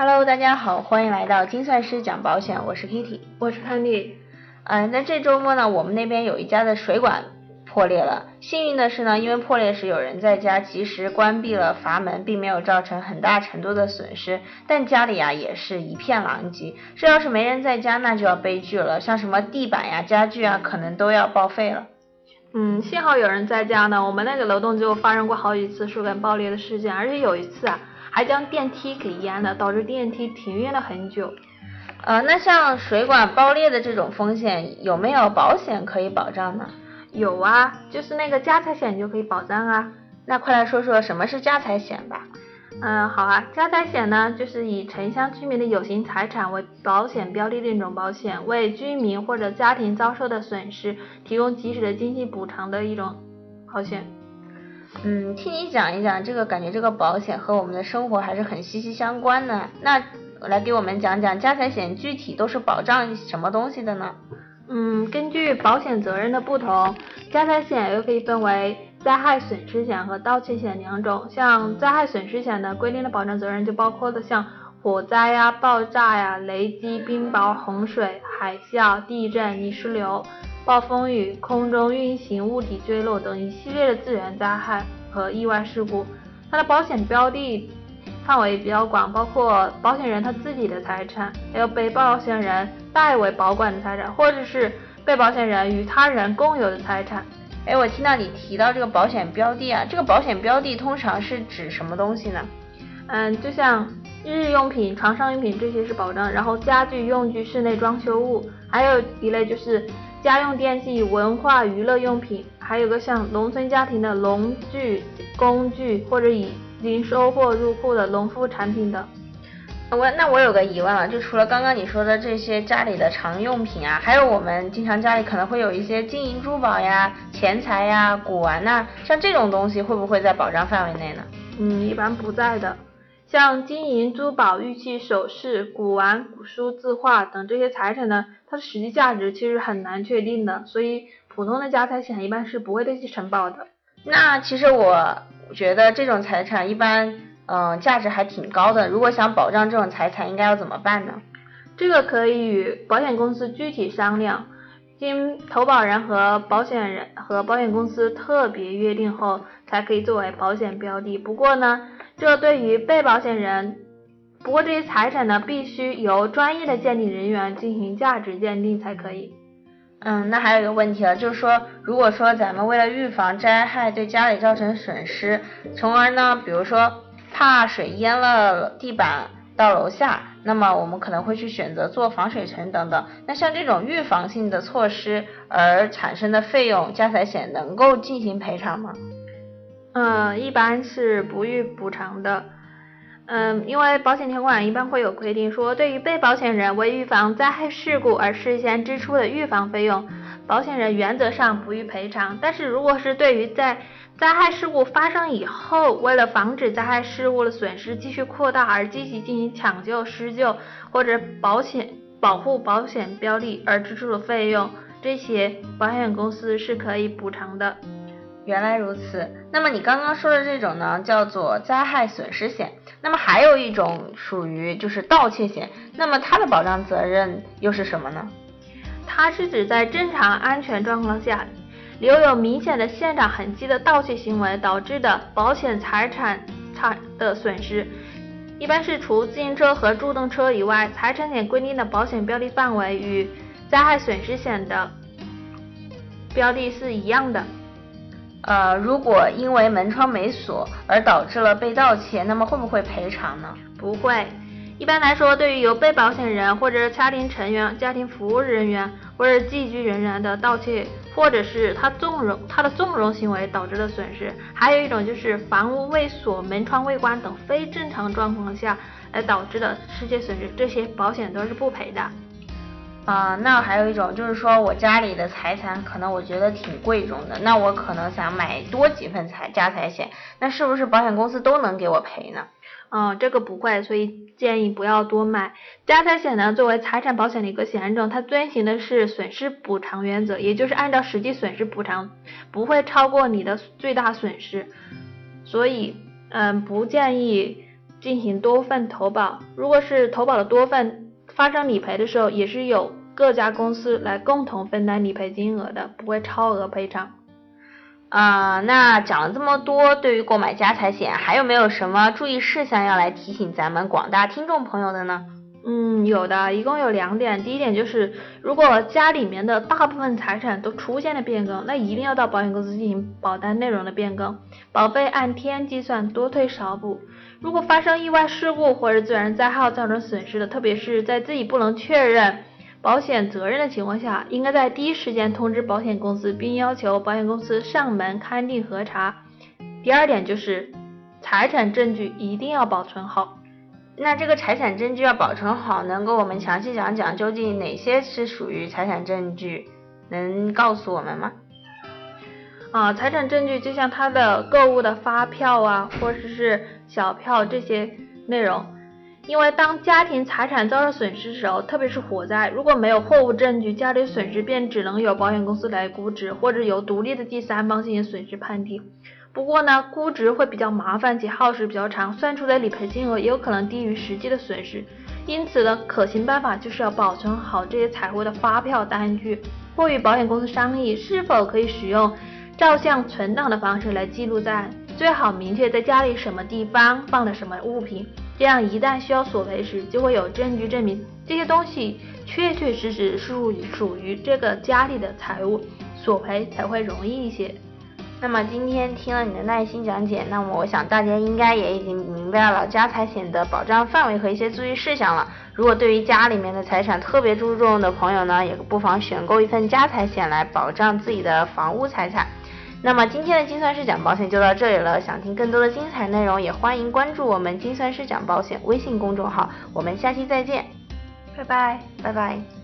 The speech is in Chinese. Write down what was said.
Hello，大家好，欢迎来到精算师讲保险，我是 Kitty，我是 Candy。嗯，那这周末呢，我们那边有一家的水管破裂了。幸运的是呢，因为破裂时有人在家，及时关闭了阀门，并没有造成很大程度的损失。但家里啊也是一片狼藉。这要是没人在家，那就要悲剧了，像什么地板呀、家具啊，可能都要报废了。嗯，幸好有人在家呢。我们那个楼栋就发生过好几次水管爆裂的事件，而且有一次啊，还将电梯给淹了，导致电梯停运了很久。呃，那像水管爆裂的这种风险，有没有保险可以保障呢？有啊，就是那个家财险就可以保障啊。那快来说说什么是家财险吧。嗯，好啊，家财险呢，就是以城乡居民的有形财产为保险标的的一种保险，为居民或者家庭遭受的损失提供及时的经济补偿的一种保险。嗯，听你讲一讲这个，感觉这个保险和我们的生活还是很息息相关的。那来给我们讲讲家财险具体都是保障什么东西的呢？嗯，根据保险责任的不同，家财险又可以分为灾害损失险和盗窃险两种。像灾害损失险的规定的保障责任就包括了像火灾呀、爆炸呀、雷击、冰雹、洪水、海啸、地震、泥石流、暴风雨、空中运行物体坠落等一系列的自然灾害和意外事故。它的保险标的范围比较广，包括保险人他自己的财产，还有被保险人代为保管的财产，或者是被保险人与他人共有的财产。哎，我听到你提到这个保险标的啊，这个保险标的通常是指什么东西呢？嗯，就像日用品、床上用品这些是保障，然后家具、用具、室内装修物，还有一类就是家用电器、文化娱乐用品，还有个像农村家庭的农具、工具或者。已经收获入库的农副产品的，我那我有个疑问了，就除了刚刚你说的这些家里的常用品啊，还有我们经常家里可能会有一些金银珠宝呀、钱财呀、古玩呐，像这种东西会不会在保障范围内呢？嗯，一般不在的。像金银珠宝、玉器首饰、古玩、古书、字画等这些财产呢，它的实际价值其实很难确定的，所以普通的家财险一般是不会对其承保的。那其实我。觉得这种财产一般，嗯，价值还挺高的。如果想保障这种财产，应该要怎么办呢？这个可以与保险公司具体商量，经投保人和保险人和保险公司特别约定后，才可以作为保险标的。不过呢，这对于被保险人，不过这些财产呢，必须由专业的鉴定人员进行价值鉴定才可以。嗯，那还有一个问题了，就是说，如果说咱们为了预防灾害对家里造成损失，从而呢，比如说怕水淹了地板到楼下，那么我们可能会去选择做防水层等等。那像这种预防性的措施而产生的费用，家财险能够进行赔偿吗？嗯，一般是不予补偿的。嗯，因为保险条款一般会有规定，说对于被保险人为预防灾害事故而事先支出的预防费用，保险人原则上不予赔偿。但是如果是对于在灾害事故发生以后，为了防止灾害事故的损失继续扩大而积极进行抢救、施救或者保险保护保险标的而支出的费用，这些保险公司是可以补偿的。原来如此，那么你刚刚说的这种呢，叫做灾害损失险。那么还有一种属于就是盗窃险，那么它的保障责任又是什么呢？它是指在正常安全状况下，留有明显的现场痕迹的盗窃行为导致的保险财产差的损失，一般是除自行车和助动车以外，财产险规定的保险标的范围与灾害损失险的标的是一样的。呃，如果因为门窗没锁而导致了被盗窃，那么会不会赔偿呢？不会。一般来说，对于由被保险人或者家庭成员、家庭服务人员或者寄居人员的盗窃，或者是他纵容他的纵容行为导致的损失，还有一种就是房屋未锁、门窗未关等非正常状况下而导致的失窃损失，这些保险都是不赔的。啊，那还有一种就是说我家里的财产可能我觉得挺贵重的，那我可能想买多几份财家财险，那是不是保险公司都能给我赔呢？嗯，这个不会，所以建议不要多买家财险呢。作为财产保险的一个险种，它遵循的是损失补偿原则，也就是按照实际损失补偿，不会超过你的最大损失，所以嗯，不建议进行多份投保。如果是投保的多份，发生理赔的时候，也是有各家公司来共同分担理赔金额的，不会超额赔偿。啊，那讲了这么多，对于购买家财险，还有没有什么注意事项要来提醒咱们广大听众朋友的呢？嗯，有的，一共有两点。第一点就是，如果家里面的大部分财产都出现了变更，那一定要到保险公司进行保单内容的变更，保费按天计算，多退少补。如果发生意外事故或者自然灾害造成损失的，特别是在自己不能确认保险责任的情况下，应该在第一时间通知保险公司，并要求保险公司上门勘定核查。第二点就是，财产证据一定要保存好。那这个财产证据要保存好，能给我们详细讲讲究竟哪些是属于财产证据，能告诉我们吗？啊，财产证据就像他的购物的发票啊，或者是小票这些内容。因为当家庭财产遭受损失时候，特别是火灾，如果没有货物证据，家里损失便只能由保险公司来估值，或者由独立的第三方进行损失判定。不过呢，估值会比较麻烦且耗时比较长，算出的理赔金额也有可能低于实际的损失。因此呢，可行办法就是要保存好这些财物的发票单据，或与保险公司商议是否可以使用照相存档的方式来记录在。最好明确在家里什么地方放了什么物品，这样一旦需要索赔时，就会有证据证明这些东西确确实实属属于这个家里的财物，索赔才会容易一些。那么今天听了你的耐心讲解，那么我想大家应该也已经明白了家财险的保障范围和一些注意事项了。如果对于家里面的财产特别注重的朋友呢，也不妨选购一份家财险来保障自己的房屋财产。那么今天的精算师讲保险就到这里了，想听更多的精彩内容，也欢迎关注我们精算师讲保险微信公众号。我们下期再见，拜拜，拜拜。